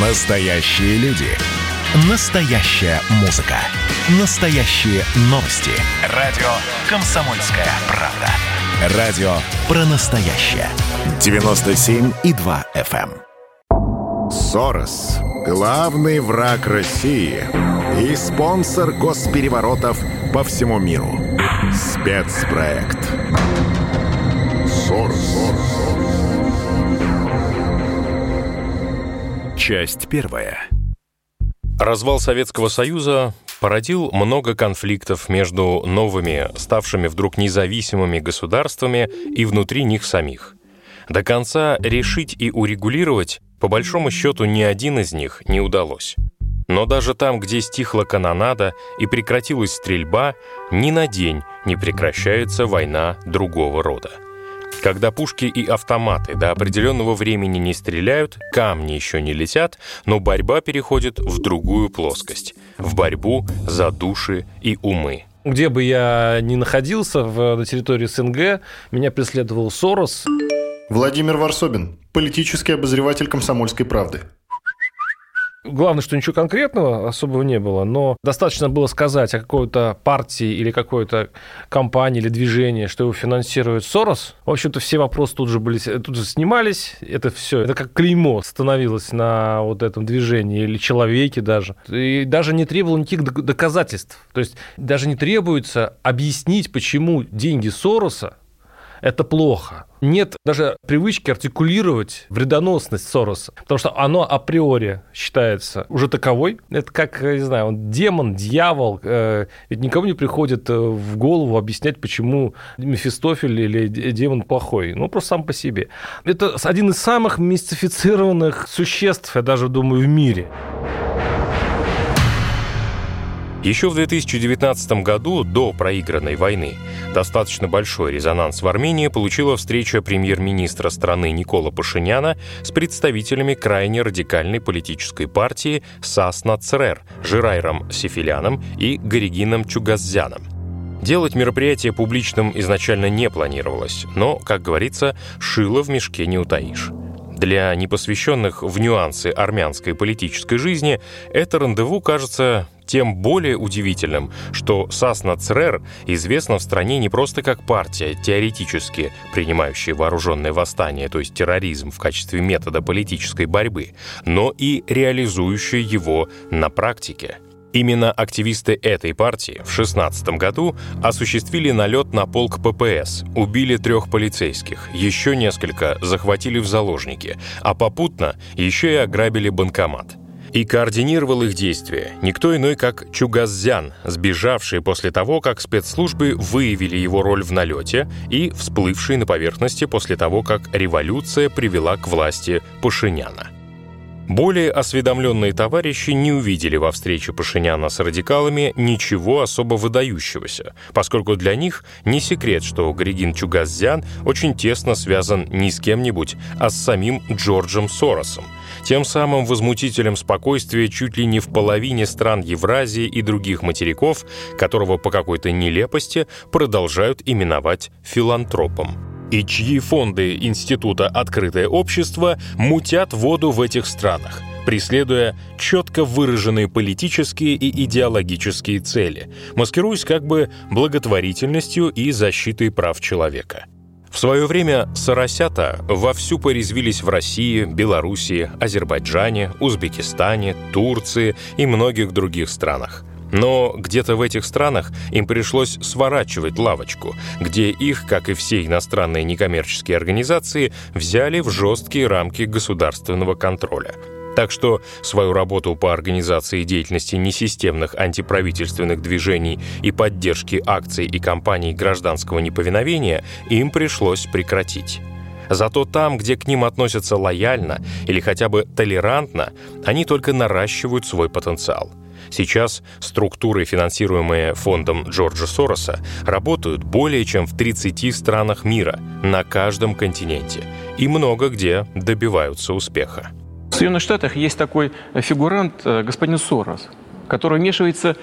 Настоящие люди. Настоящая музыка. Настоящие новости. Радио «Комсомольская правда». Радио про настоящее. 97,2 FM. эм. Сорос. Главный враг России. И спонсор госпереворотов по всему миру. Спецпроект. Сорос. Часть первая. Развал Советского Союза породил много конфликтов между новыми, ставшими вдруг независимыми государствами и внутри них самих. До конца решить и урегулировать, по большому счету, ни один из них не удалось. Но даже там, где стихла канонада и прекратилась стрельба, ни на день не прекращается война другого рода. Когда пушки и автоматы до определенного времени не стреляют, камни еще не летят, но борьба переходит в другую плоскость – в борьбу за души и умы. Где бы я ни находился в, на территории СНГ, меня преследовал Сорос. Владимир Варсобин, политический обозреватель «Комсомольской правды». Главное, что ничего конкретного особого не было, но достаточно было сказать о какой-то партии или какой-то компании или движении, что его финансирует Сорос. В общем-то, все вопросы тут же были, тут же снимались. Это все, это как клеймо становилось на вот этом движении или человеке даже. И даже не требовало никаких док- доказательств. То есть даже не требуется объяснить, почему деньги Сороса это плохо. Нет даже привычки артикулировать вредоносность Сороса, потому что оно априори считается уже таковой. Это как, не знаю, он демон, дьявол. э, Ведь никому не приходит э, в голову объяснять, почему Мефистофель или демон плохой. Ну, просто сам по себе. Это один из самых мистифицированных существ, я даже думаю, в мире. Еще в 2019 году, до проигранной войны, достаточно большой резонанс в Армении получила встреча премьер-министра страны Никола Пашиняна с представителями крайне радикальной политической партии САС Нацрер, Жирайром Сефиляном и Горигином Чугаззяном. Делать мероприятие публичным изначально не планировалось, но, как говорится, шило в мешке не утаишь. Для непосвященных в нюансы армянской политической жизни это рандеву кажется тем более удивительным, что Сасна Црер известна в стране не просто как партия, теоретически принимающая вооруженное восстание, то есть терроризм в качестве метода политической борьбы, но и реализующая его на практике. Именно активисты этой партии в 2016 году осуществили налет на полк ППС, убили трех полицейских, еще несколько захватили в заложники, а попутно еще и ограбили банкомат. И координировал их действия никто иной, как Чугаззян, сбежавший после того, как спецслужбы выявили его роль в налете и всплывший на поверхности после того, как революция привела к власти Пашиняна. Более осведомленные товарищи не увидели во встрече Пашиняна с радикалами ничего особо выдающегося, поскольку для них не секрет, что Григин Чугаззян очень тесно связан не с кем-нибудь, а с самим Джорджем Соросом, тем самым возмутителем спокойствия чуть ли не в половине стран Евразии и других материков, которого по какой-то нелепости продолжают именовать филантропом и чьи фонды Института «Открытое общество» мутят воду в этих странах, преследуя четко выраженные политические и идеологические цели, маскируясь как бы благотворительностью и защитой прав человека. В свое время соросята вовсю порезвились в России, Белоруссии, Азербайджане, Узбекистане, Турции и многих других странах. Но где-то в этих странах им пришлось сворачивать лавочку, где их, как и все иностранные некоммерческие организации, взяли в жесткие рамки государственного контроля. Так что свою работу по организации деятельности несистемных антиправительственных движений и поддержки акций и кампаний гражданского неповиновения им пришлось прекратить. Зато там, где к ним относятся лояльно или хотя бы толерантно, они только наращивают свой потенциал. Сейчас структуры, финансируемые фондом Джорджа Сороса, работают более чем в 30 странах мира, на каждом континенте, и много где добиваются успеха. В Соединенных Штатах есть такой фигурант, э, господин Сорос, который вмешивается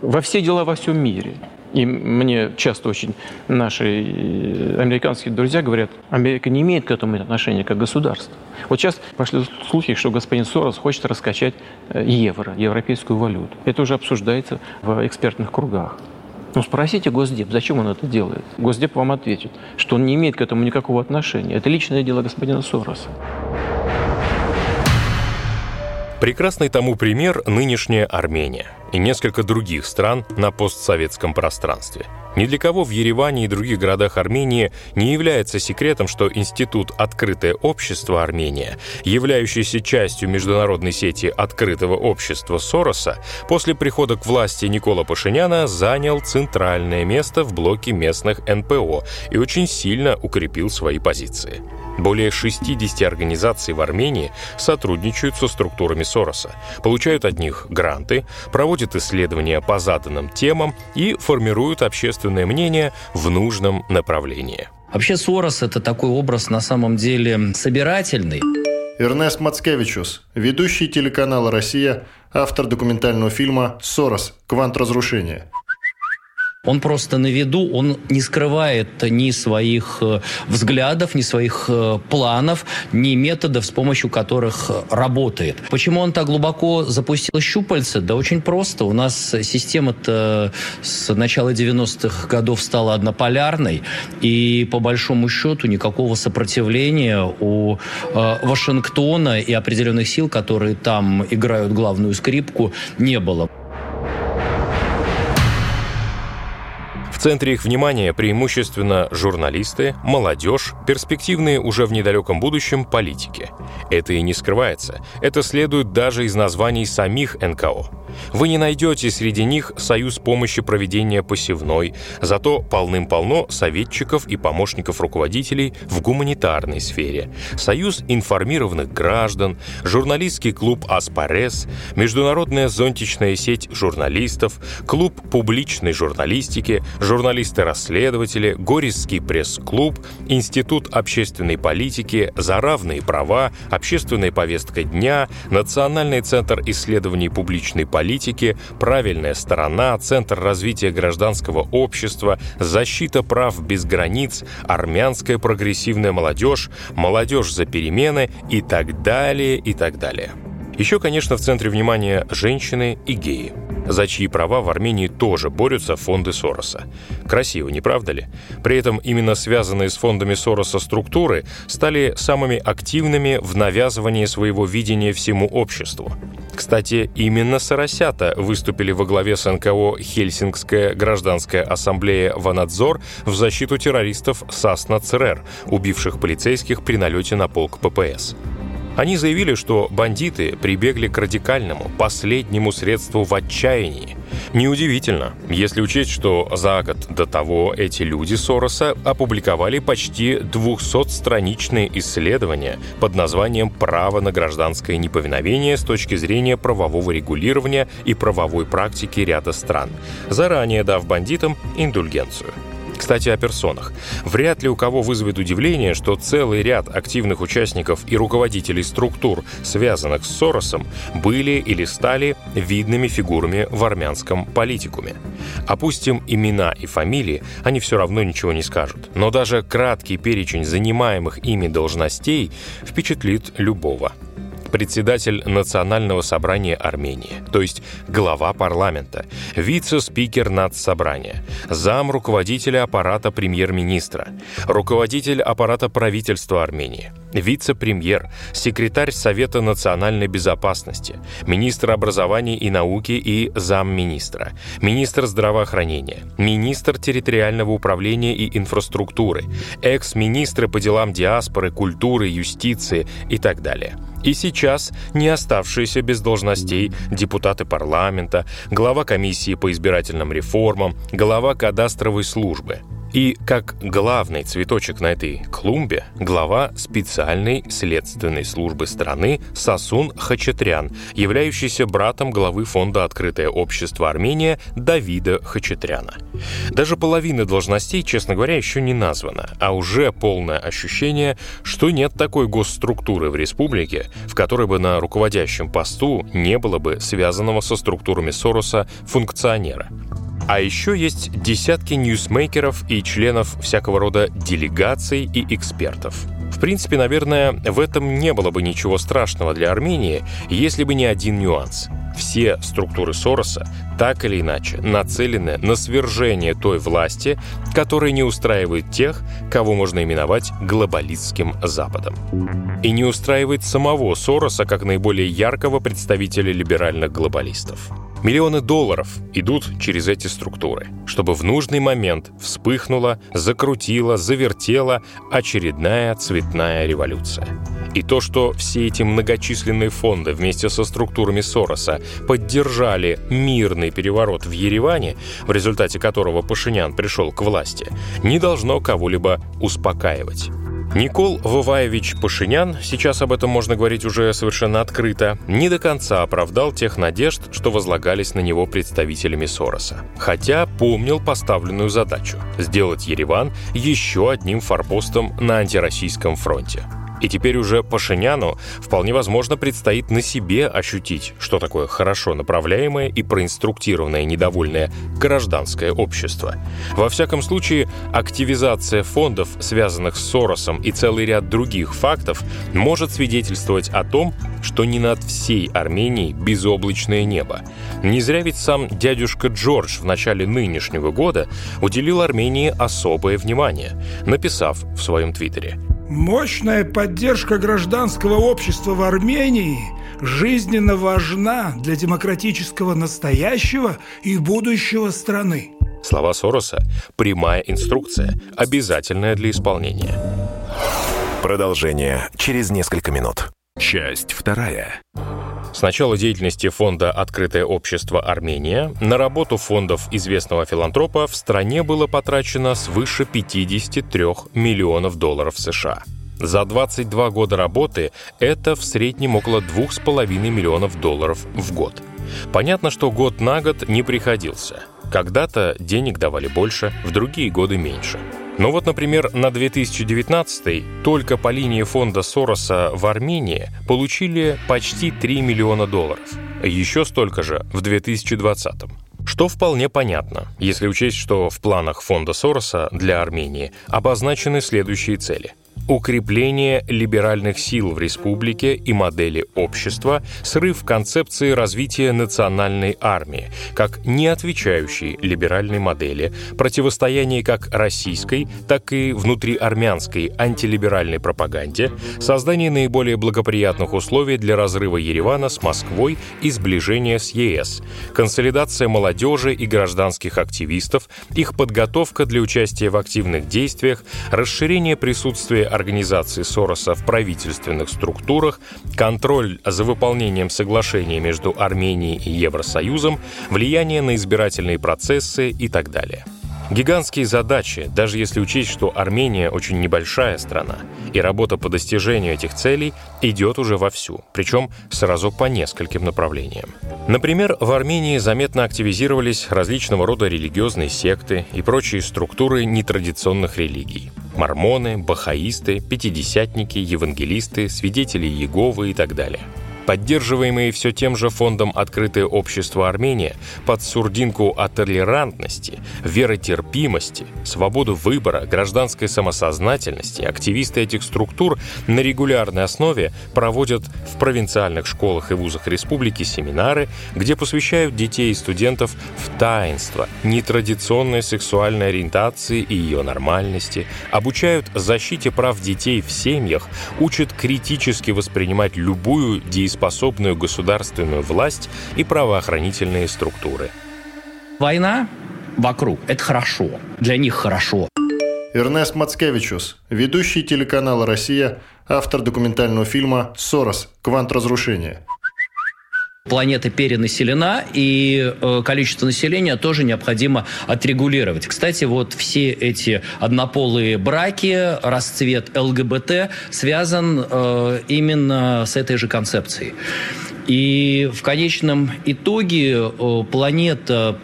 во все дела во всем мире. И мне часто очень наши э, американские друзья говорят, Америка не имеет к этому отношения как государство. Вот сейчас пошли слухи, что господин Сорос хочет раскачать э, евро, европейскую валюту. Это уже обсуждается в экспертных кругах. Ну, спросите Госдеп, зачем он это делает. Госдеп вам ответит, что он не имеет к этому никакого отношения. Это личное дело господина Сороса. Прекрасный тому пример нынешняя Армения и несколько других стран на постсоветском пространстве. Ни для кого в Ереване и других городах Армении не является секретом, что Институт «Открытое общество Армения», являющийся частью международной сети «Открытого общества Сороса», после прихода к власти Никола Пашиняна занял центральное место в блоке местных НПО и очень сильно укрепил свои позиции. Более 60 организаций в Армении сотрудничают со структурами Сороса, получают от них гранты, проводят исследования по заданным темам и формируют общественное мнение в нужном направлении. Вообще Сорос – это такой образ на самом деле собирательный. Эрнест Мацкевичус, ведущий телеканала «Россия», автор документального фильма «Сорос. Квант разрушения». Он просто на виду, он не скрывает ни своих э, взглядов, ни своих э, планов, ни методов, с помощью которых работает. Почему он так глубоко запустил щупальца? Да очень просто. У нас система-то с начала 90-х годов стала однополярной, и по большому счету никакого сопротивления у э, Вашингтона и определенных сил, которые там играют главную скрипку, не было. Центре их внимания преимущественно журналисты, молодежь, перспективные уже в недалеком будущем политики. Это и не скрывается. Это следует даже из названий самих НКО. Вы не найдете среди них союз помощи проведения посевной, зато полным-полно советчиков и помощников руководителей в гуманитарной сфере, союз информированных граждан, журналистский клуб «Аспарес», международная зонтичная сеть журналистов, клуб публичной журналистики, журналисты-расследователи, Горисский пресс-клуб, Институт общественной политики, за равные права, общественная повестка дня, Национальный центр исследований публичной политики, правильная сторона, Центр развития гражданского общества, защита прав без границ, армянская прогрессивная молодежь, молодежь за перемены и так далее, и так далее. Еще, конечно, в центре внимания женщины и геи за чьи права в Армении тоже борются фонды Сороса. Красиво, не правда ли? При этом именно связанные с фондами Сороса структуры стали самыми активными в навязывании своего видения всему обществу. Кстати, именно Соросята выступили во главе с НКО «Хельсингская гражданская ассамблея Ванадзор» в защиту террористов Сасна ЦРР, убивших полицейских при налете на полк ППС. Они заявили, что бандиты прибегли к радикальному, последнему средству в отчаянии. Неудивительно, если учесть, что за год до того эти люди Сороса опубликовали почти 200-страничные исследования под названием «Право на гражданское неповиновение с точки зрения правового регулирования и правовой практики ряда стран», заранее дав бандитам индульгенцию. Кстати, о персонах. Вряд ли у кого вызовет удивление, что целый ряд активных участников и руководителей структур, связанных с Соросом, были или стали видными фигурами в армянском политикуме. Опустим имена и фамилии, они все равно ничего не скажут. Но даже краткий перечень занимаемых ими должностей впечатлит любого председатель Национального собрания Армении, то есть глава парламента, вице-спикер Нацсобрания, зам руководителя аппарата премьер-министра, руководитель аппарата правительства Армении, вице-премьер, секретарь Совета национальной безопасности, министр образования и науки и замминистра, министр здравоохранения, министр территориального управления и инфраструктуры, экс-министры по делам диаспоры, культуры, юстиции и так далее – и сейчас не оставшиеся без должностей депутаты парламента, глава комиссии по избирательным реформам, глава кадастровой службы – и как главный цветочек на этой клумбе глава специальной следственной службы страны Сасун Хачатрян, являющийся братом главы фонда «Открытое общество Армения» Давида Хачатряна. Даже половина должностей, честно говоря, еще не названа, а уже полное ощущение, что нет такой госструктуры в республике, в которой бы на руководящем посту не было бы связанного со структурами Сороса функционера. А еще есть десятки ньюсмейкеров и членов всякого рода делегаций и экспертов. В принципе, наверное, в этом не было бы ничего страшного для Армении, если бы не один нюанс. Все структуры Сороса так или иначе нацелены на свержение той власти, которая не устраивает тех, кого можно именовать глобалистским Западом. И не устраивает самого Сороса как наиболее яркого представителя либеральных глобалистов. Миллионы долларов идут через эти структуры, чтобы в нужный момент вспыхнула, закрутила, завертела очередная цветная революция. И то, что все эти многочисленные фонды вместе со структурами Сороса поддержали мирный переворот в Ереване, в результате которого Пашинян пришел к власти, не должно кого-либо успокаивать. Никол Воваевич Пашинян, сейчас об этом можно говорить уже совершенно открыто, не до конца оправдал тех надежд, что возлагались на него представителями Сороса. Хотя помнил поставленную задачу – сделать Ереван еще одним форпостом на антироссийском фронте. И теперь уже Пашиняну вполне возможно предстоит на себе ощутить, что такое хорошо направляемое и проинструктированное недовольное гражданское общество. Во всяком случае, активизация фондов, связанных с Соросом и целый ряд других фактов, может свидетельствовать о том, что не над всей Арменией безоблачное небо. Не зря ведь сам дядюшка Джордж в начале нынешнего года уделил Армении особое внимание, написав в своем твиттере – Мощная поддержка гражданского общества в Армении жизненно важна для демократического настоящего и будущего страны. Слова Сороса – прямая инструкция, обязательная для исполнения. Продолжение через несколько минут. Часть вторая. С начала деятельности фонда «Открытое общество Армения» на работу фондов известного филантропа в стране было потрачено свыше 53 миллионов долларов США. За 22 года работы это в среднем около 2,5 миллионов долларов в год. Понятно, что год на год не приходился. Когда-то денег давали больше, в другие годы меньше – но вот, например, на 2019 только по линии фонда Сороса в Армении получили почти 3 миллиона долларов. Еще столько же в 2020. Что вполне понятно, если учесть, что в планах фонда Сороса для Армении обозначены следующие цели – укрепление либеральных сил в республике и модели общества, срыв концепции развития национальной армии, как не отвечающей либеральной модели, противостояние как российской, так и внутриармянской антилиберальной пропаганде, создание наиболее благоприятных условий для разрыва Еревана с Москвой и сближения с ЕС, консолидация молодежи и гражданских активистов, их подготовка для участия в активных действиях, расширение присутствия организации Сороса в правительственных структурах, контроль за выполнением соглашений между Арменией и Евросоюзом, влияние на избирательные процессы и так далее. Гигантские задачи, даже если учесть, что Армения очень небольшая страна, и работа по достижению этих целей идет уже вовсю, причем сразу по нескольким направлениям. Например, в Армении заметно активизировались различного рода религиозные секты и прочие структуры нетрадиционных религий. Мормоны, бахаисты, пятидесятники, евангелисты, свидетели Иеговы и так далее – поддерживаемые все тем же фондом «Открытое общество Армения» под сурдинку о толерантности, веротерпимости, свободу выбора, гражданской самосознательности, активисты этих структур на регулярной основе проводят в провинциальных школах и вузах республики семинары, где посвящают детей и студентов в таинство, нетрадиционной сексуальной ориентации и ее нормальности, обучают защите прав детей в семьях, учат критически воспринимать любую действительность дееспособную государственную власть и правоохранительные структуры. Война вокруг – это хорошо. Для них хорошо. Эрнест Мацкевичус, ведущий телеканала «Россия», автор документального фильма «Сорос. Квант разрушения». Планета перенаселена, и э, количество населения тоже необходимо отрегулировать. Кстати, вот все эти однополые браки, расцвет ЛГБТ связан э, именно с этой же концепцией. И в конечном итоге э, планета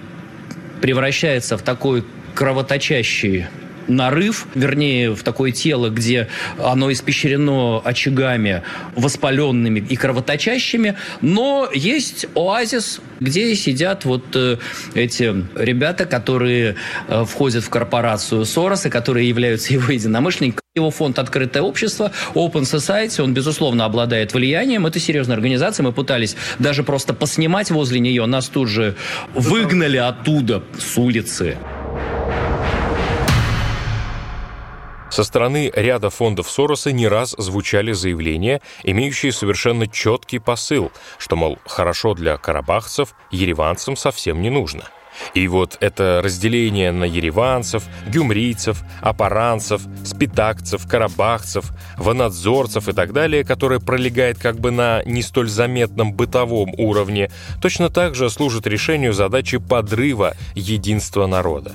превращается в такой кровоточащий нарыв, вернее, в такое тело, где оно испещрено очагами воспаленными и кровоточащими, но есть оазис, где сидят вот э, эти ребята, которые э, входят в корпорацию Сороса, которые являются его единомышленниками. Его фонд «Открытое общество», Open Society, он, безусловно, обладает влиянием. Это серьезная организация. Мы пытались даже просто поснимать возле нее. Нас тут же выгнали оттуда, с улицы. Со стороны ряда фондов Сороса не раз звучали заявления, имеющие совершенно четкий посыл, что, мол, хорошо для карабахцев, ереванцам совсем не нужно. И вот это разделение на ереванцев, гюмрийцев, апаранцев, спитакцев, карабахцев, ванадзорцев и так далее, которое пролегает как бы на не столь заметном бытовом уровне, точно так же служит решению задачи подрыва единства народа.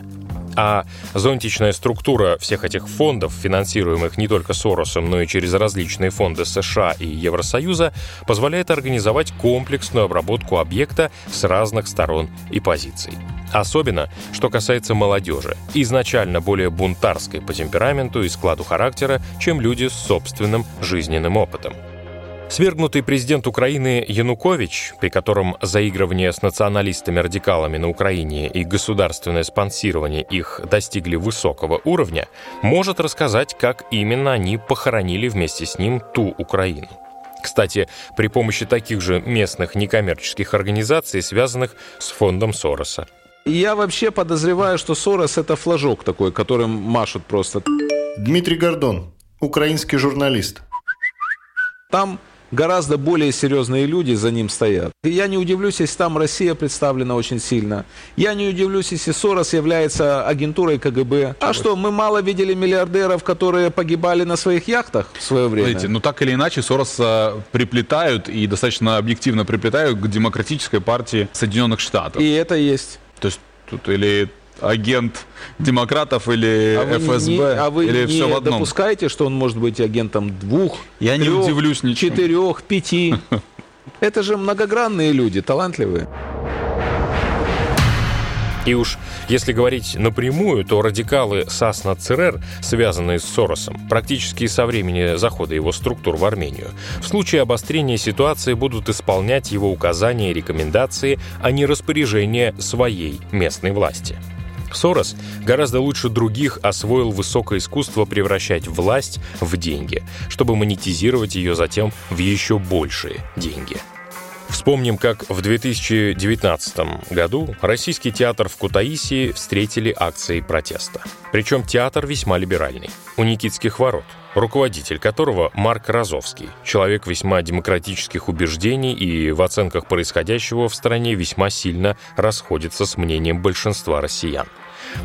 А зонтичная структура всех этих фондов, финансируемых не только Соросом, но и через различные фонды США и Евросоюза, позволяет организовать комплексную обработку объекта с разных сторон и позиций. Особенно, что касается молодежи, изначально более бунтарской по темпераменту и складу характера, чем люди с собственным жизненным опытом. Свергнутый президент Украины Янукович, при котором заигрывание с националистами-радикалами на Украине и государственное спонсирование их достигли высокого уровня, может рассказать, как именно они похоронили вместе с ним ту Украину. Кстати, при помощи таких же местных некоммерческих организаций, связанных с фондом Сороса. Я вообще подозреваю, что Сорос это флажок такой, которым машут просто. Дмитрий Гордон, украинский журналист. Там гораздо более серьезные люди за ним стоят. И я не удивлюсь, если там Россия представлена очень сильно. Я не удивлюсь, если Сорос является агентурой КГБ. А что, мы мало видели миллиардеров, которые погибали на своих яхтах в свое время? Смотрите, ну так или иначе Сороса приплетают и достаточно объективно приплетают к демократической партии Соединенных Штатов. И это есть. То есть тут или агент демократов или а ФСБ, не, а вы или не все в одном? допускаете, что он может быть агентом двух, Я трех, не удивлюсь ничему. четырех, пяти? Это же многогранные люди, талантливые. И уж если говорить напрямую, то радикалы Сасна ЦРР, связанные с Соросом, практически со времени захода его структур в Армению, в случае обострения ситуации будут исполнять его указания и рекомендации, а не распоряжения своей местной власти. Сорос гораздо лучше других освоил высокое искусство превращать власть в деньги, чтобы монетизировать ее затем в еще большие деньги. Вспомним, как в 2019 году российский театр в Кутаиси встретили акцией протеста. Причем театр весьма либеральный. У Никитских ворот, руководитель которого Марк Розовский, человек весьма демократических убеждений и в оценках происходящего в стране весьма сильно расходится с мнением большинства россиян.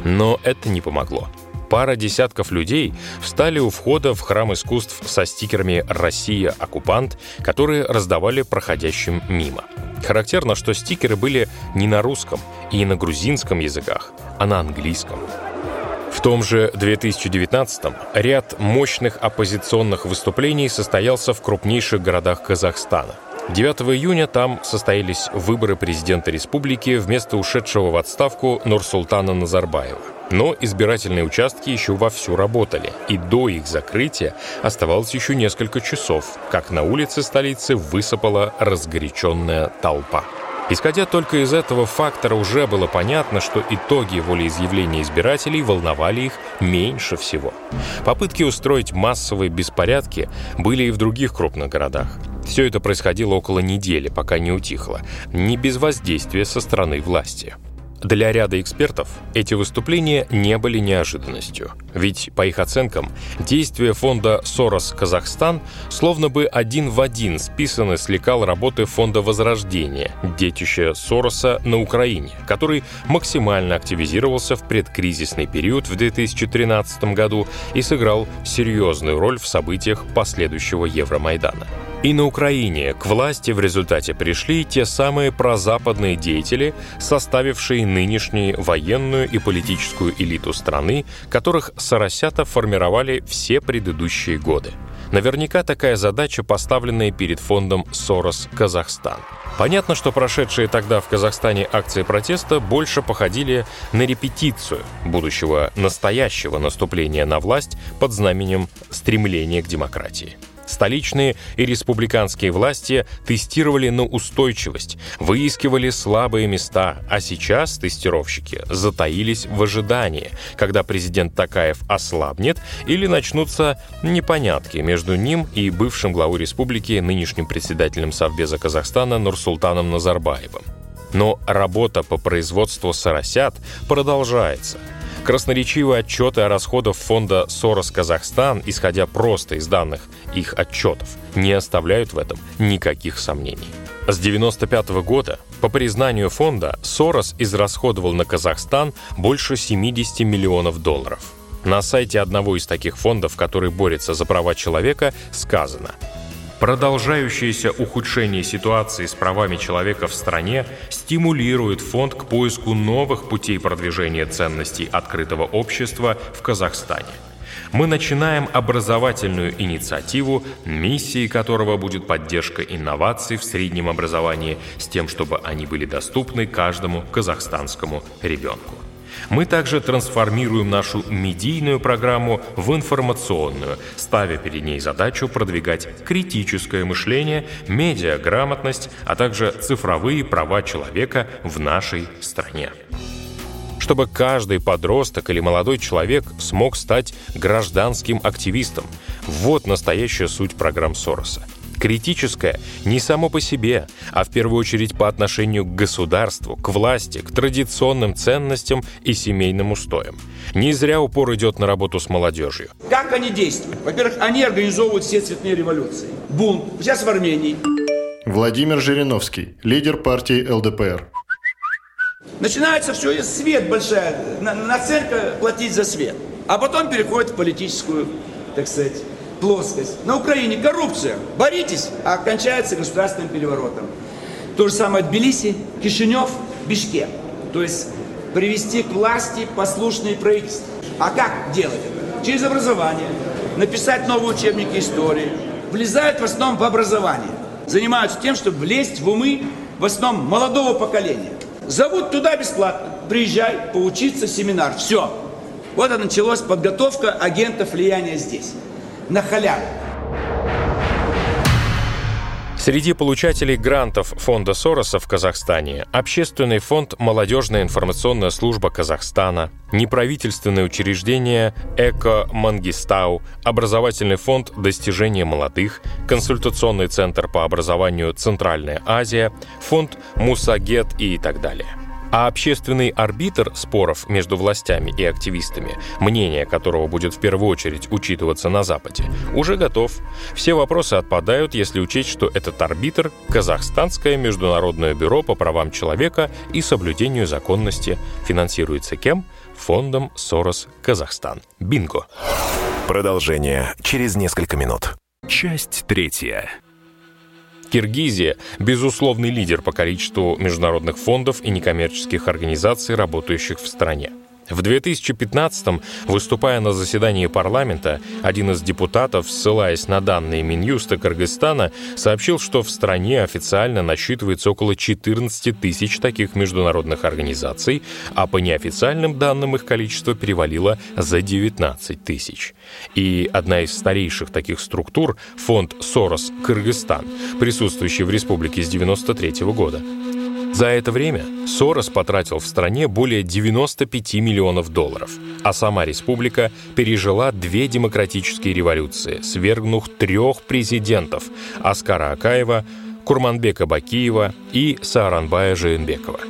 Но это не помогло. Пара десятков людей встали у входа в храм искусств со стикерами «Россия – оккупант», которые раздавали проходящим мимо. Характерно, что стикеры были не на русском и на грузинском языках, а на английском. В том же 2019-м ряд мощных оппозиционных выступлений состоялся в крупнейших городах Казахстана – 9 июня там состоялись выборы президента республики вместо ушедшего в отставку Нурсултана Назарбаева. Но избирательные участки еще вовсю работали, и до их закрытия оставалось еще несколько часов, как на улице столицы высыпала разгоряченная толпа. Исходя только из этого фактора, уже было понятно, что итоги волеизъявления избирателей волновали их меньше всего. Попытки устроить массовые беспорядки были и в других крупных городах. Все это происходило около недели, пока не утихло, не без воздействия со стороны власти. Для ряда экспертов эти выступления не были неожиданностью. Ведь, по их оценкам, действия фонда «Сорос Казахстан» словно бы один в один списаны с лекал работы фонда «Возрождение», детища Сороса на Украине, который максимально активизировался в предкризисный период в 2013 году и сыграл серьезную роль в событиях последующего Евромайдана. И на Украине к власти в результате пришли те самые прозападные деятели, составившие нынешнюю военную и политическую элиту страны, которых Соросята формировали все предыдущие годы. Наверняка такая задача, поставленная перед фондом «Сорос Казахстан». Понятно, что прошедшие тогда в Казахстане акции протеста больше походили на репетицию будущего настоящего наступления на власть под знаменем стремления к демократии. Столичные и республиканские власти тестировали на устойчивость, выискивали слабые места, а сейчас тестировщики затаились в ожидании, когда президент Такаев ослабнет или начнутся непонятки между ним и бывшим главой республики, нынешним председателем Совбеза Казахстана Нурсултаном Назарбаевым. Но работа по производству соросят продолжается – Красноречивые отчеты о расходах фонда «Сорос Казахстан», исходя просто из данных их отчетов, не оставляют в этом никаких сомнений. С 1995 года, по признанию фонда, Сорос израсходовал на Казахстан больше 70 миллионов долларов. На сайте одного из таких фондов, который борется за права человека, сказано – Продолжающееся ухудшение ситуации с правами человека в стране стимулирует фонд к поиску новых путей продвижения ценностей открытого общества в Казахстане. Мы начинаем образовательную инициативу, миссией которого будет поддержка инноваций в среднем образовании с тем, чтобы они были доступны каждому казахстанскому ребенку. Мы также трансформируем нашу медийную программу в информационную, ставя перед ней задачу продвигать критическое мышление, медиаграмотность, а также цифровые права человека в нашей стране чтобы каждый подросток или молодой человек смог стать гражданским активистом. Вот настоящая суть программ Сороса – Критическое не само по себе, а в первую очередь по отношению к государству, к власти, к традиционным ценностям и семейным устоям. Не зря упор идет на работу с молодежью. Как они действуют? Во-первых, они организовывают все цветные революции. Бунт. Сейчас в Армении. Владимир Жириновский, лидер партии ЛДПР. Начинается все, свет большая, наценка платить за свет. А потом переходит в политическую, так сказать, плоскость. На Украине коррупция. Боритесь, а кончается государственным переворотом. То же самое Тбилиси, Кишинев, Бишкек. То есть привести к власти послушные правительства. А как делать это? Через образование. Написать новые учебники истории. Влезают в основном в образование. Занимаются тем, чтобы влезть в умы в основном молодого поколения. Зовут туда бесплатно. Приезжай, поучиться, семинар. Все. Вот и началась подготовка агентов влияния здесь на халяву. Среди получателей грантов фонда Сороса в Казахстане Общественный фонд «Молодежная информационная служба Казахстана», неправительственное учреждение «Эко Мангистау», образовательный фонд «Достижения молодых», консультационный центр по образованию «Центральная Азия», фонд «Мусагет» и так далее – а общественный арбитр споров между властями и активистами, мнение которого будет в первую очередь учитываться на Западе, уже готов. Все вопросы отпадают, если учесть, что этот арбитр – Казахстанское международное бюро по правам человека и соблюдению законности. Финансируется кем? Фондом «Сорос Казахстан». Бинго! Продолжение через несколько минут. Часть третья. Киргизия – безусловный лидер по количеству международных фондов и некоммерческих организаций, работающих в стране. В 2015-м, выступая на заседании парламента, один из депутатов, ссылаясь на данные Минюста Кыргызстана, сообщил, что в стране официально насчитывается около 14 тысяч таких международных организаций, а по неофициальным данным их количество перевалило за 19 тысяч. И одна из старейших таких структур – фонд «Сорос Кыргызстан», присутствующий в республике с 1993 года. За это время Сорос потратил в стране более 95 миллионов долларов, а сама республика пережила две демократические революции, свергнув трех президентов – Аскара Акаева, Курманбека Бакиева и Сааранбая Жиенбекова.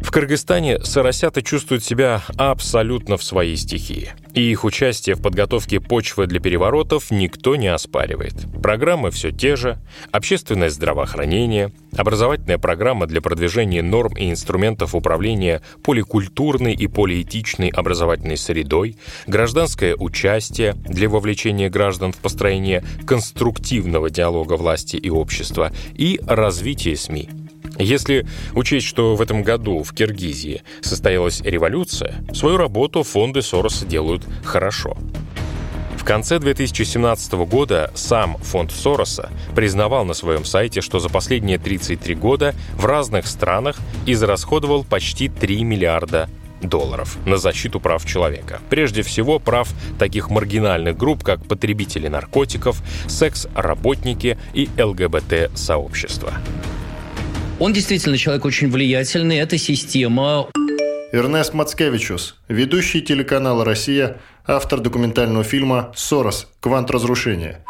В Кыргызстане соросята чувствуют себя абсолютно в своей стихии. И их участие в подготовке почвы для переворотов никто не оспаривает. Программы все те же, общественное здравоохранение, образовательная программа для продвижения норм и инструментов управления поликультурной и полиэтичной образовательной средой, гражданское участие для вовлечения граждан в построение конструктивного диалога власти и общества и развитие СМИ. Если учесть, что в этом году в Киргизии состоялась революция, свою работу фонды Сороса делают хорошо. конце 2017 года сам фонд Сороса признавал на своем сайте, что за последние 33 года в разных странах израсходовал почти 3 миллиарда долларов на защиту прав человека. Прежде всего, прав таких маргинальных групп, как потребители наркотиков, секс-работники и ЛГБТ-сообщества. Он действительно человек очень влиятельный. Эта система Эрнест Мацкевичус, ведущий телеканала «Россия», автор документального фильма «Сорос. Квант разрушения».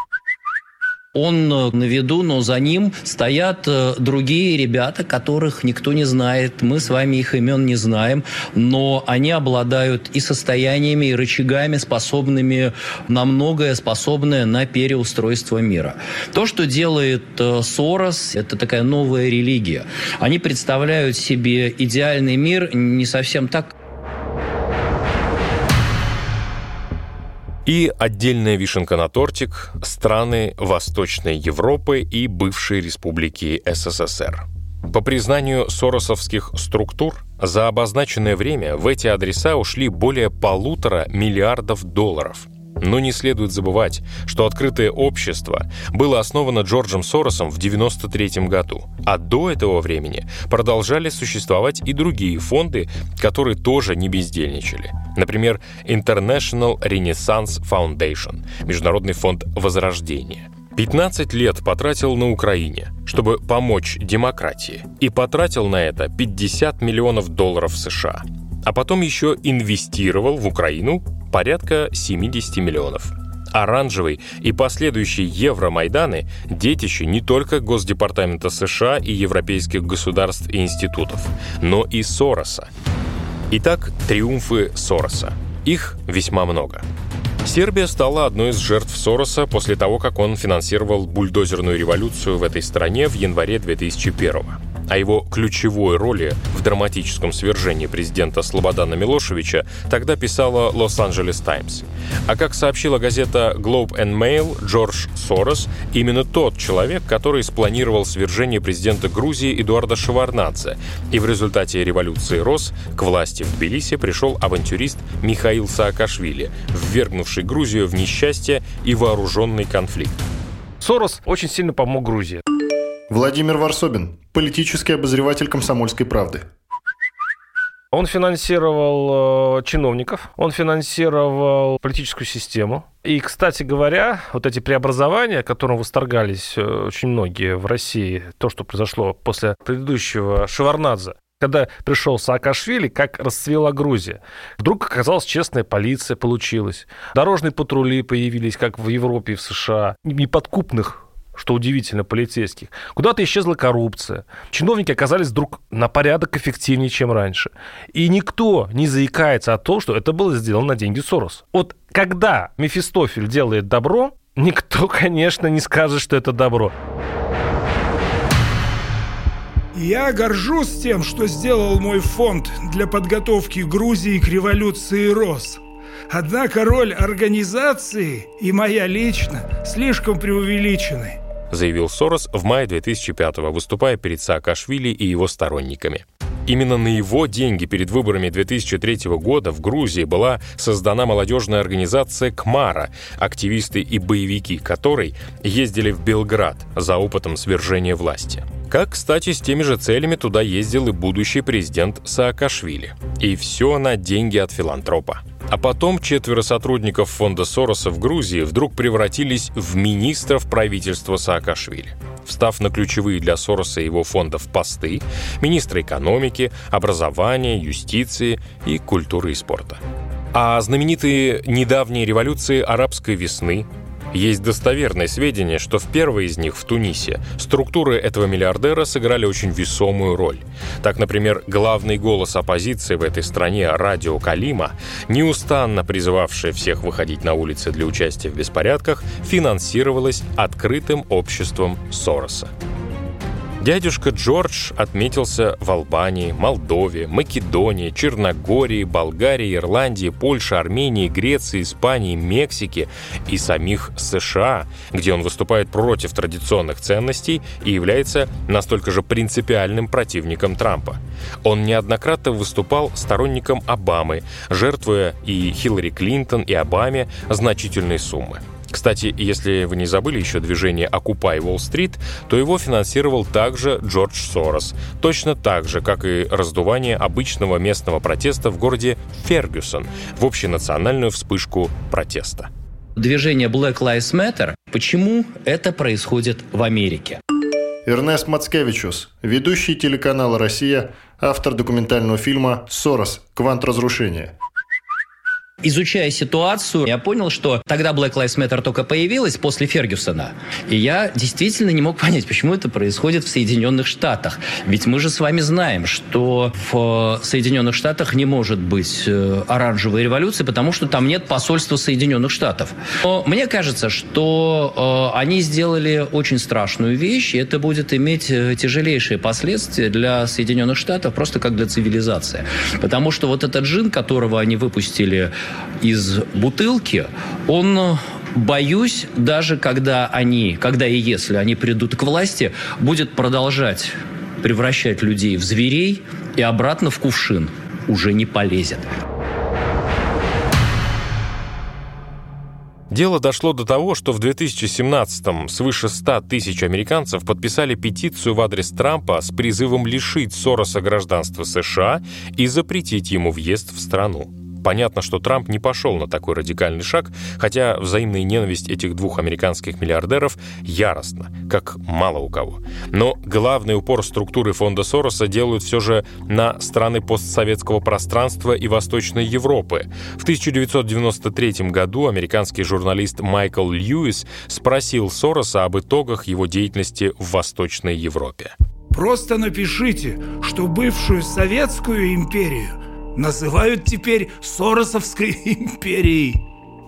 Он э, на виду, но за ним стоят э, другие ребята, которых никто не знает. Мы с вами их имен не знаем, но они обладают и состояниями, и рычагами, способными на многое, способное на переустройство мира. То, что делает э, Сорос, это такая новая религия. Они представляют себе идеальный мир не совсем так, И отдельная вишенка на тортик – страны Восточной Европы и бывшей республики СССР. По признанию соросовских структур, за обозначенное время в эти адреса ушли более полутора миллиардов долларов – но не следует забывать, что открытое общество было основано Джорджем Соросом в 1993 году, а до этого времени продолжали существовать и другие фонды, которые тоже не бездельничали. Например, International Renaissance Foundation, Международный фонд Возрождения – 15 лет потратил на Украине, чтобы помочь демократии, и потратил на это 50 миллионов долларов США. А потом еще инвестировал в Украину порядка 70 миллионов. Оранжевый и последующие Евромайданы – детище не только Госдепартамента США и европейских государств и институтов, но и Сороса. Итак, триумфы Сороса. Их весьма много. Сербия стала одной из жертв Сороса после того, как он финансировал бульдозерную революцию в этой стране в январе 2001 года. О его ключевой роли в драматическом свержении президента Слободана Милошевича тогда писала Лос-Анджелес Таймс. А как сообщила газета Globe and Mail, Джордж Сорос – именно тот человек, который спланировал свержение президента Грузии Эдуарда Шеварнадзе. И в результате революции РОС к власти в Тбилиси пришел авантюрист Михаил Саакашвили, ввергнувший Грузию в несчастье и вооруженный конфликт. Сорос очень сильно помог Грузии. Владимир Варсобин, политический обозреватель «Комсомольской правды». Он финансировал э, чиновников, он финансировал политическую систему. И, кстати говоря, вот эти преобразования, которым восторгались э, очень многие в России, то, что произошло после предыдущего Шеварнадзе, когда пришел Саакашвили, как расцвела Грузия. Вдруг оказалась честная полиция, получилась. Дорожные патрули появились, как в Европе и в США. Неподкупных что удивительно, полицейских. Куда-то исчезла коррупция. Чиновники оказались вдруг на порядок эффективнее, чем раньше. И никто не заикается о том, что это было сделано на деньги Сорос. Вот когда Мефистофель делает добро, никто, конечно, не скажет, что это добро. Я горжусь тем, что сделал мой фонд для подготовки Грузии к революции РОС. Однако роль организации и моя лично слишком преувеличены заявил Сорос в мае 2005-го, выступая перед Саакашвили и его сторонниками. Именно на его деньги перед выборами 2003 года в Грузии была создана молодежная организация «Кмара», активисты и боевики которой ездили в Белград за опытом свержения власти. Как, кстати, с теми же целями туда ездил и будущий президент Саакашвили. И все на деньги от филантропа. А потом четверо сотрудников фонда Сороса в Грузии вдруг превратились в министров правительства Саакашвили. Встав на ключевые для Сороса и его фондов посты, министра экономики, образования, юстиции и культуры и спорта. А знаменитые недавние революции арабской весны, есть достоверные сведения, что в первой из них, в Тунисе, структуры этого миллиардера сыграли очень весомую роль. Так, например, главный голос оппозиции в этой стране, радио Калима, неустанно призывавшее всех выходить на улицы для участия в беспорядках, финансировалось открытым обществом Сороса. Дядюшка Джордж отметился в Албании, Молдове, Македонии, Черногории, Болгарии, Ирландии, Польше, Армении, Греции, Испании, Мексике и самих США, где он выступает против традиционных ценностей и является настолько же принципиальным противником Трампа. Он неоднократно выступал сторонником Обамы, жертвуя и Хиллари Клинтон, и Обаме значительные суммы. Кстати, если вы не забыли еще движение «Окупай Уолл-стрит», то его финансировал также Джордж Сорос, точно так же, как и раздувание обычного местного протеста в городе Фергюсон в общенациональную вспышку протеста. Движение Black Lives Matter. Почему это происходит в Америке? Эрнест Мацкевичус, ведущий телеканала «Россия», автор документального фильма «Сорос. Квант разрушения». Изучая ситуацию, я понял, что тогда Black Lives Matter только появилась после Фергюсона. И я действительно не мог понять, почему это происходит в Соединенных Штатах. Ведь мы же с вами знаем, что в Соединенных Штатах не может быть э, оранжевой революции, потому что там нет посольства Соединенных Штатов. Но мне кажется, что э, они сделали очень страшную вещь, и это будет иметь э, тяжелейшие последствия для Соединенных Штатов, просто как для цивилизации. Потому что вот этот джин, которого они выпустили из бутылки, он боюсь, даже когда они, когда и если они придут к власти, будет продолжать превращать людей в зверей и обратно в кувшин уже не полезет. Дело дошло до того, что в 2017-м свыше 100 тысяч американцев подписали петицию в адрес Трампа с призывом лишить Сороса гражданства США и запретить ему въезд в страну. Понятно, что Трамп не пошел на такой радикальный шаг, хотя взаимная ненависть этих двух американских миллиардеров яростна, как мало у кого. Но главный упор структуры фонда Сороса делают все же на страны постсоветского пространства и Восточной Европы. В 1993 году американский журналист Майкл Льюис спросил Сороса об итогах его деятельности в Восточной Европе. Просто напишите, что бывшую Советскую империю называют теперь Соросовской империей.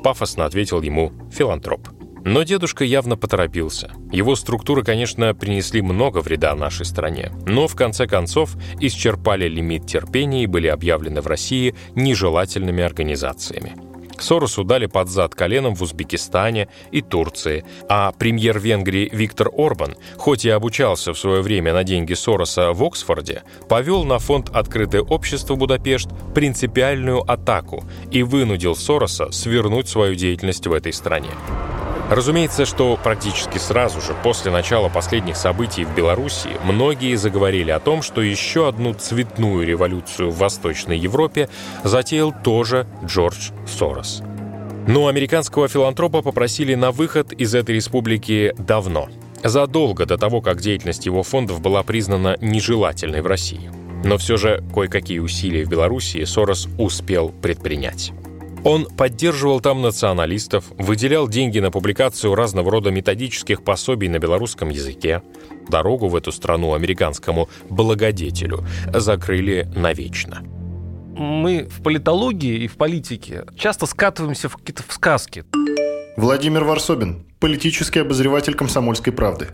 Пафосно ответил ему филантроп. Но дедушка явно поторопился. Его структуры, конечно, принесли много вреда нашей стране, но в конце концов исчерпали лимит терпения и были объявлены в России нежелательными организациями. Соросу дали под зад коленом в Узбекистане и Турции, а премьер Венгрии Виктор Орбан, хоть и обучался в свое время на деньги Сороса в Оксфорде, повел на фонд «Открытое общество Будапешт» принципиальную атаку и вынудил Сороса свернуть свою деятельность в этой стране. Разумеется, что практически сразу же после начала последних событий в Беларуси многие заговорили о том, что еще одну цветную революцию в Восточной Европе затеял тоже Джордж Сорос. Но американского филантропа попросили на выход из этой республики давно, задолго до того, как деятельность его фондов была признана нежелательной в России. Но все же кое-какие усилия в Беларуси Сорос успел предпринять. Он поддерживал там националистов, выделял деньги на публикацию разного рода методических пособий на белорусском языке. Дорогу в эту страну американскому благодетелю закрыли навечно. Мы в политологии и в политике часто скатываемся в какие-то сказки. Владимир Варсобин, политический обозреватель «Комсомольской правды».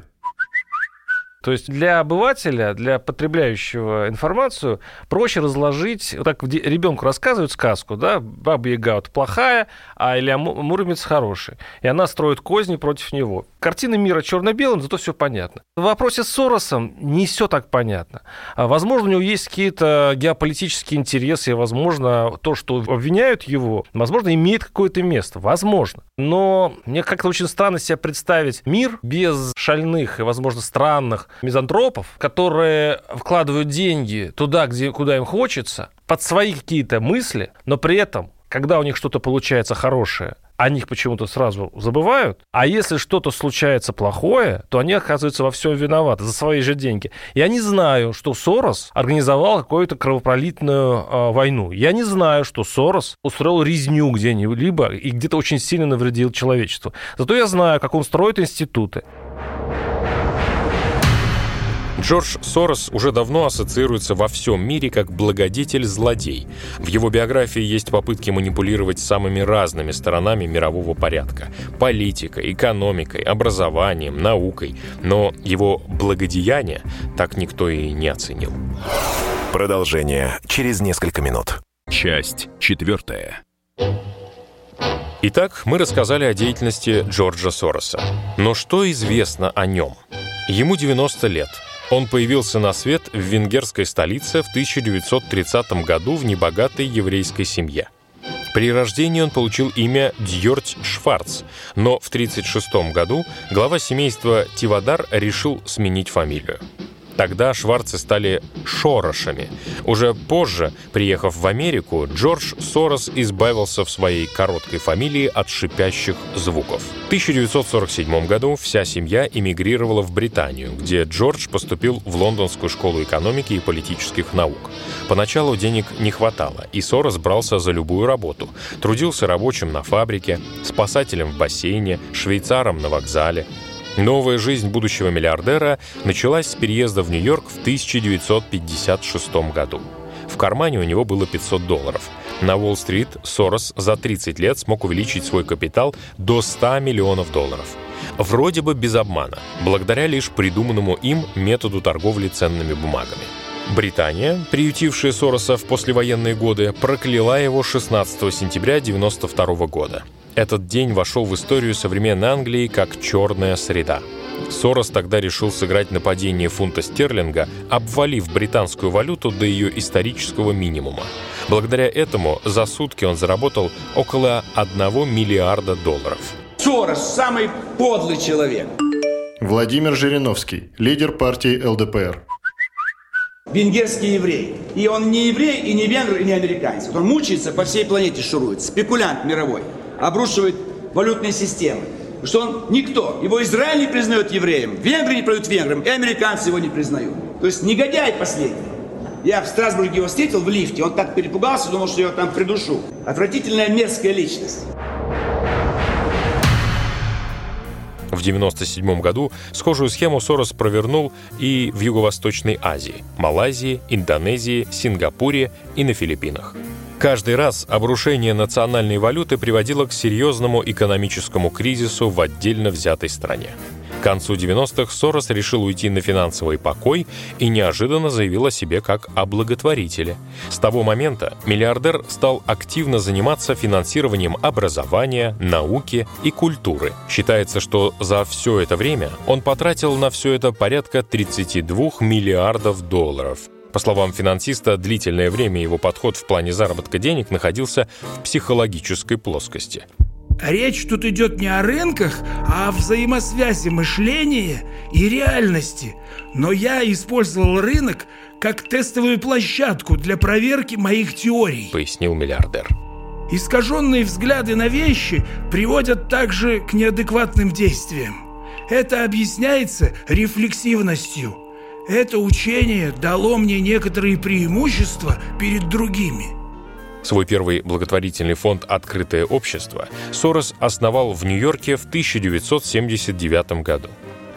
То есть для обывателя, для потребляющего информацию проще разложить, вот так ребенку рассказывают сказку, да, Баба Яга вот плохая, а Илья Муромец хороший. И она строит козни против него. Картина мира черно-белым, зато все понятно. В вопросе с Соросом не все так понятно. А, возможно, у него есть какие-то геополитические интересы, возможно, то, что обвиняют его, возможно, имеет какое-то место. Возможно. Но мне как-то очень странно себе представить мир без шальных и, возможно, странных мизантропов, которые вкладывают деньги туда, где, куда им хочется, под свои какие-то мысли, но при этом, когда у них что-то получается хорошее, о них почему-то сразу забывают. А если что-то случается плохое, то они оказываются во всем виноваты за свои же деньги. Я не знаю, что Сорос организовал какую-то кровопролитную э, войну. Я не знаю, что Сорос устроил резню где-нибудь и где-то очень сильно навредил человечеству. Зато я знаю, как он строит институты. Джордж Сорос уже давно ассоциируется во всем мире как благодетель-злодей. В его биографии есть попытки манипулировать самыми разными сторонами мирового порядка – политикой, экономикой, образованием, наукой. Но его благодеяния так никто и не оценил. Продолжение через несколько минут. Часть четвертая. Итак, мы рассказали о деятельности Джорджа Сороса. Но что известно о нем? Ему 90 лет. Он появился на свет в венгерской столице в 1930 году в небогатой еврейской семье. При рождении он получил имя Дьорть Шварц, но в 1936 году глава семейства Тивадар решил сменить фамилию. Тогда шварцы стали шорошами. Уже позже, приехав в Америку, Джордж Сорос избавился в своей короткой фамилии от шипящих звуков. В 1947 году вся семья эмигрировала в Британию, где Джордж поступил в Лондонскую школу экономики и политических наук. Поначалу денег не хватало, и Сорос брался за любую работу. Трудился рабочим на фабрике, спасателем в бассейне, швейцаром на вокзале. Новая жизнь будущего миллиардера началась с переезда в Нью-Йорк в 1956 году. В кармане у него было 500 долларов. На Уолл-стрит Сорос за 30 лет смог увеличить свой капитал до 100 миллионов долларов. Вроде бы без обмана, благодаря лишь придуманному им методу торговли ценными бумагами. Британия, приютившая Сороса в послевоенные годы, прокляла его 16 сентября 1992 года. Этот день вошел в историю современной Англии как «черная среда». Сорос тогда решил сыграть нападение фунта стерлинга, обвалив британскую валюту до ее исторического минимума. Благодаря этому за сутки он заработал около 1 миллиарда долларов. Сорос – самый подлый человек. Владимир Жириновский, лидер партии ЛДПР. Венгерский еврей. И он не еврей, и не венгр, и не американец. Он мучается, по всей планете шурует. Спекулянт мировой обрушивает валютные системы. Что он никто. Его Израиль не признает евреем, венгры не признают венграм, и американцы его не признают. То есть негодяй последний. Я в Страсбурге его встретил в лифте, он так перепугался, думал, что я его там придушу. Отвратительная мерзкая личность. В 1997 году схожую схему Сорос провернул и в Юго-Восточной Азии – Малайзии, Индонезии, Сингапуре и на Филиппинах. Каждый раз обрушение национальной валюты приводило к серьезному экономическому кризису в отдельно взятой стране. К концу 90-х Сорос решил уйти на финансовый покой и неожиданно заявил о себе как о благотворителе. С того момента миллиардер стал активно заниматься финансированием образования, науки и культуры. Считается, что за все это время он потратил на все это порядка 32 миллиардов долларов – по словам финансиста, длительное время его подход в плане заработка денег находился в психологической плоскости. Речь тут идет не о рынках, а о взаимосвязи мышления и реальности. Но я использовал рынок как тестовую площадку для проверки моих теорий, пояснил миллиардер. Искаженные взгляды на вещи приводят также к неадекватным действиям. Это объясняется рефлексивностью – это учение дало мне некоторые преимущества перед другими. Свой первый благотворительный фонд «Открытое общество» Сорос основал в Нью-Йорке в 1979 году.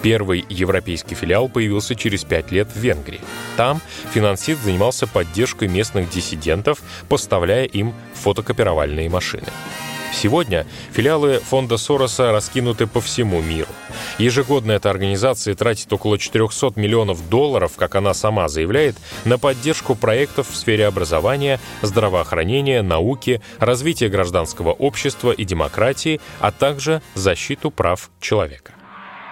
Первый европейский филиал появился через пять лет в Венгрии. Там финансист занимался поддержкой местных диссидентов, поставляя им фотокопировальные машины. Сегодня филиалы фонда Сороса раскинуты по всему миру. Ежегодно эта организация тратит около 400 миллионов долларов, как она сама заявляет, на поддержку проектов в сфере образования, здравоохранения, науки, развития гражданского общества и демократии, а также защиту прав человека.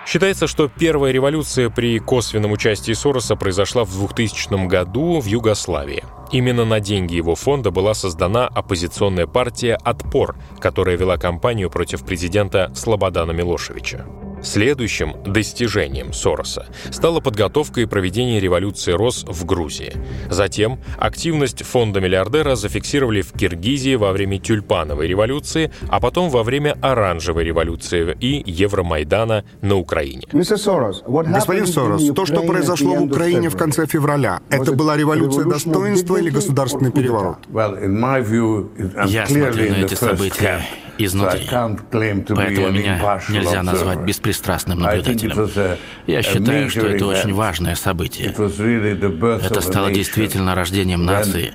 Считается, что первая революция при косвенном участии Сороса произошла в 2000 году в Югославии. Именно на деньги его фонда была создана оппозиционная партия «Отпор», которая вела кампанию против президента Слободана Милошевича. Следующим достижением Сороса стала подготовка и проведение революции РОС в Грузии. Затем активность фонда миллиардера зафиксировали в Киргизии во время тюльпановой революции, а потом во время оранжевой революции и Евромайдана на Украине. Господин Сорос, то, что произошло в Украине в конце февраля, это была революция достоинства или государственный переворот? Я смотрю на эти события изнутри. Поэтому меня нельзя назвать беспристрастным наблюдателем. Я считаю, что это очень важное событие. Это стало действительно рождением нации,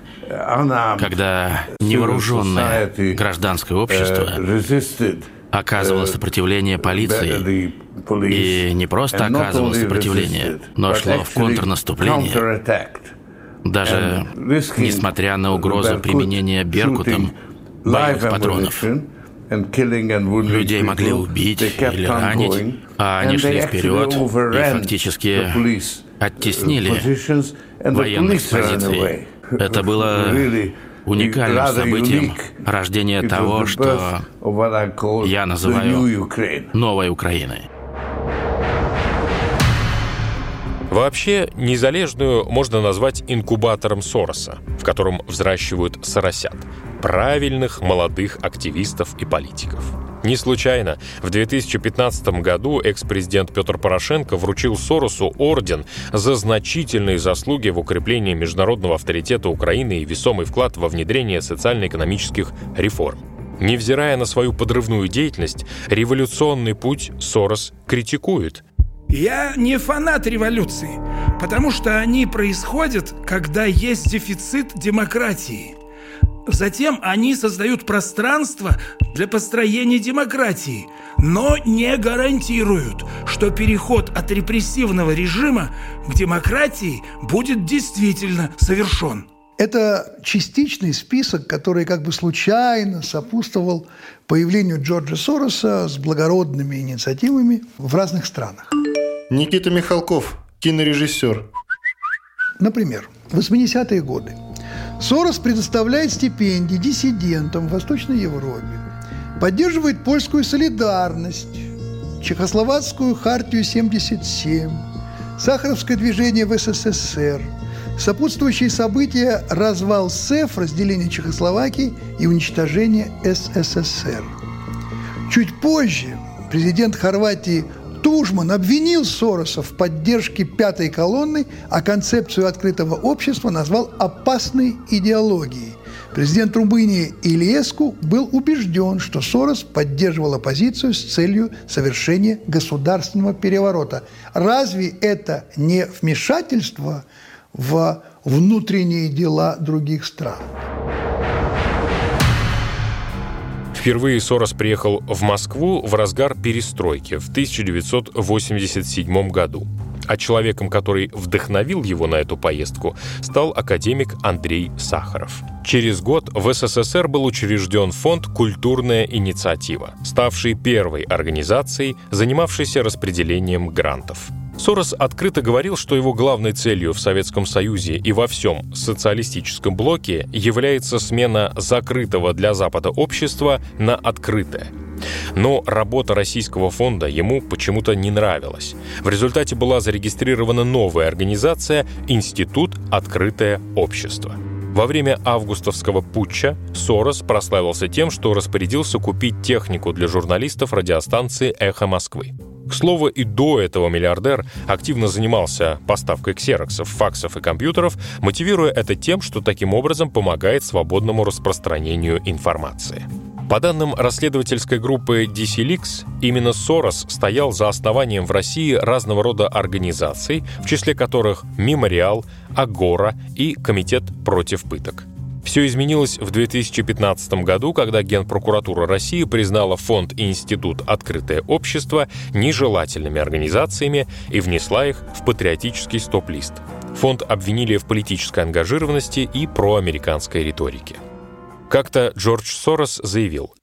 когда невооруженное гражданское общество оказывало сопротивление полиции, и не просто оказывало сопротивление, но шло в контрнаступление, даже несмотря на угрозу применения «Беркутом» боевых патронов. Людей могли убить или ранить, а они шли вперед и фактически оттеснили военных с позиций. Это было уникальным событием рождения того, что я называю новой Украиной. Вообще, незалежную можно назвать инкубатором Сороса, в котором взращивают соросят – правильных молодых активистов и политиков. Не случайно в 2015 году экс-президент Петр Порошенко вручил Соросу орден за значительные заслуги в укреплении международного авторитета Украины и весомый вклад во внедрение социально-экономических реформ. Невзирая на свою подрывную деятельность, революционный путь Сорос критикует, я не фанат революции, потому что они происходят, когда есть дефицит демократии. Затем они создают пространство для построения демократии, но не гарантируют, что переход от репрессивного режима к демократии будет действительно совершен. Это частичный список, который как бы случайно сопутствовал появлению Джорджа Сороса с благородными инициативами в разных странах. Никита Михалков, кинорежиссер. Например, в 80-е годы Сорос предоставляет стипендии диссидентам в Восточной Европе, поддерживает польскую солидарность, Чехословацкую хартию 77, Сахаровское движение в СССР, сопутствующие события – развал СЭФ, разделение Чехословакии и уничтожение СССР. Чуть позже президент Хорватии Тужман обвинил Сороса в поддержке пятой колонны, а концепцию открытого общества назвал опасной идеологией. Президент Румынии Ильеску был убежден, что Сорос поддерживал оппозицию с целью совершения государственного переворота. Разве это не вмешательство в внутренние дела других стран? Впервые Сорос приехал в Москву в разгар перестройки в 1987 году. А человеком, который вдохновил его на эту поездку, стал академик Андрей Сахаров. Через год в СССР был учрежден фонд «Культурная инициатива», ставший первой организацией, занимавшейся распределением грантов. Сорос открыто говорил, что его главной целью в Советском Союзе и во всем социалистическом блоке является смена закрытого для Запада общества на открытое. Но работа российского фонда ему почему-то не нравилась. В результате была зарегистрирована новая организация «Институт Открытое общество». Во время августовского путча Сорос прославился тем, что распорядился купить технику для журналистов радиостанции «Эхо Москвы». К слову, и до этого миллиардер активно занимался поставкой ксероксов, факсов и компьютеров, мотивируя это тем, что таким образом помогает свободному распространению информации. По данным расследовательской группы DC именно Сорос стоял за основанием в России разного рода организаций, в числе которых «Мемориал», «Агора» и «Комитет против пыток». Все изменилось в 2015 году, когда Генпрокуратура России признала фонд и институт «Открытое общество» нежелательными организациями и внесла их в патриотический стоп-лист. Фонд обвинили в политической ангажированности и проамериканской риторике. Как-то Джордж Сорос заявил,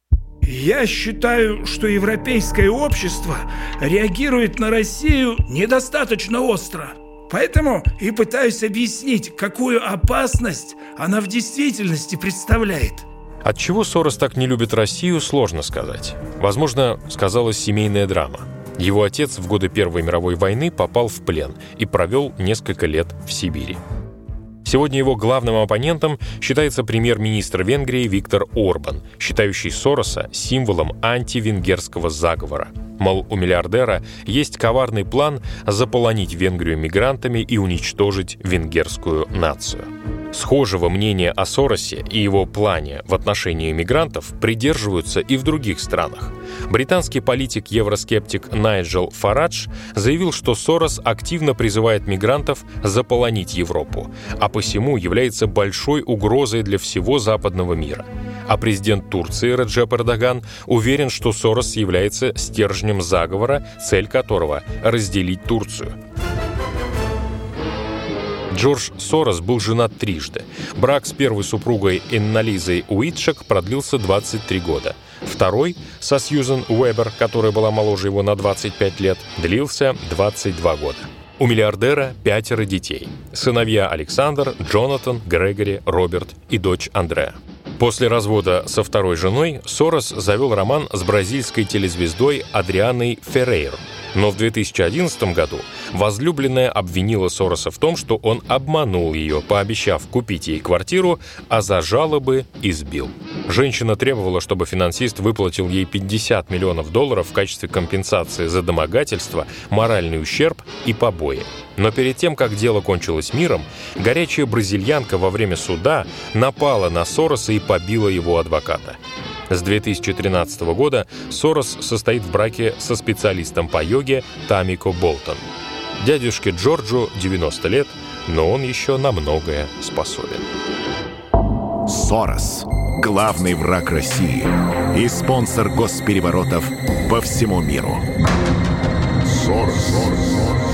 я считаю, что европейское общество реагирует на Россию недостаточно остро. Поэтому и пытаюсь объяснить, какую опасность она в действительности представляет. От чего Сорос так не любит Россию, сложно сказать. Возможно, сказалась семейная драма. Его отец в годы Первой мировой войны попал в плен и провел несколько лет в Сибири. Сегодня его главным оппонентом считается премьер-министр Венгрии Виктор Орбан, считающий Сороса символом антивенгерского заговора. Мол, у миллиардера есть коварный план заполонить Венгрию мигрантами и уничтожить венгерскую нацию. Схожего мнения о Соросе и его плане в отношении мигрантов придерживаются и в других странах. Британский политик-евроскептик Найджел Фарадж заявил, что Сорос активно призывает мигрантов заполонить Европу, а посему является большой угрозой для всего западного мира. А президент Турции Реджеп Эрдоган уверен, что Сорос является стержнем заговора, цель которого – разделить Турцию. Джордж Сорос был женат трижды. Брак с первой супругой Эннализой Уитшек продлился 23 года. Второй, со Сьюзен Уэбер, которая была моложе его на 25 лет, длился 22 года. У миллиардера пятеро детей. Сыновья Александр, Джонатан, Грегори, Роберт и дочь Андреа. После развода со второй женой Сорос завел роман с бразильской телезвездой Адрианой Феррейр. Но в 2011 году возлюбленная обвинила Сороса в том, что он обманул ее, пообещав купить ей квартиру, а за жалобы избил. Женщина требовала, чтобы финансист выплатил ей 50 миллионов долларов в качестве компенсации за домогательство, моральный ущерб и побои. Но перед тем, как дело кончилось миром, горячая бразильянка во время суда напала на Сороса и побила его адвоката. С 2013 года Сорос состоит в браке со специалистом по йоге Тамико Болтон. Дядюшке Джорджу 90 лет, но он еще на многое способен. Сорос. Главный враг России и спонсор госпереворотов по всему миру. Сорос. Сорос.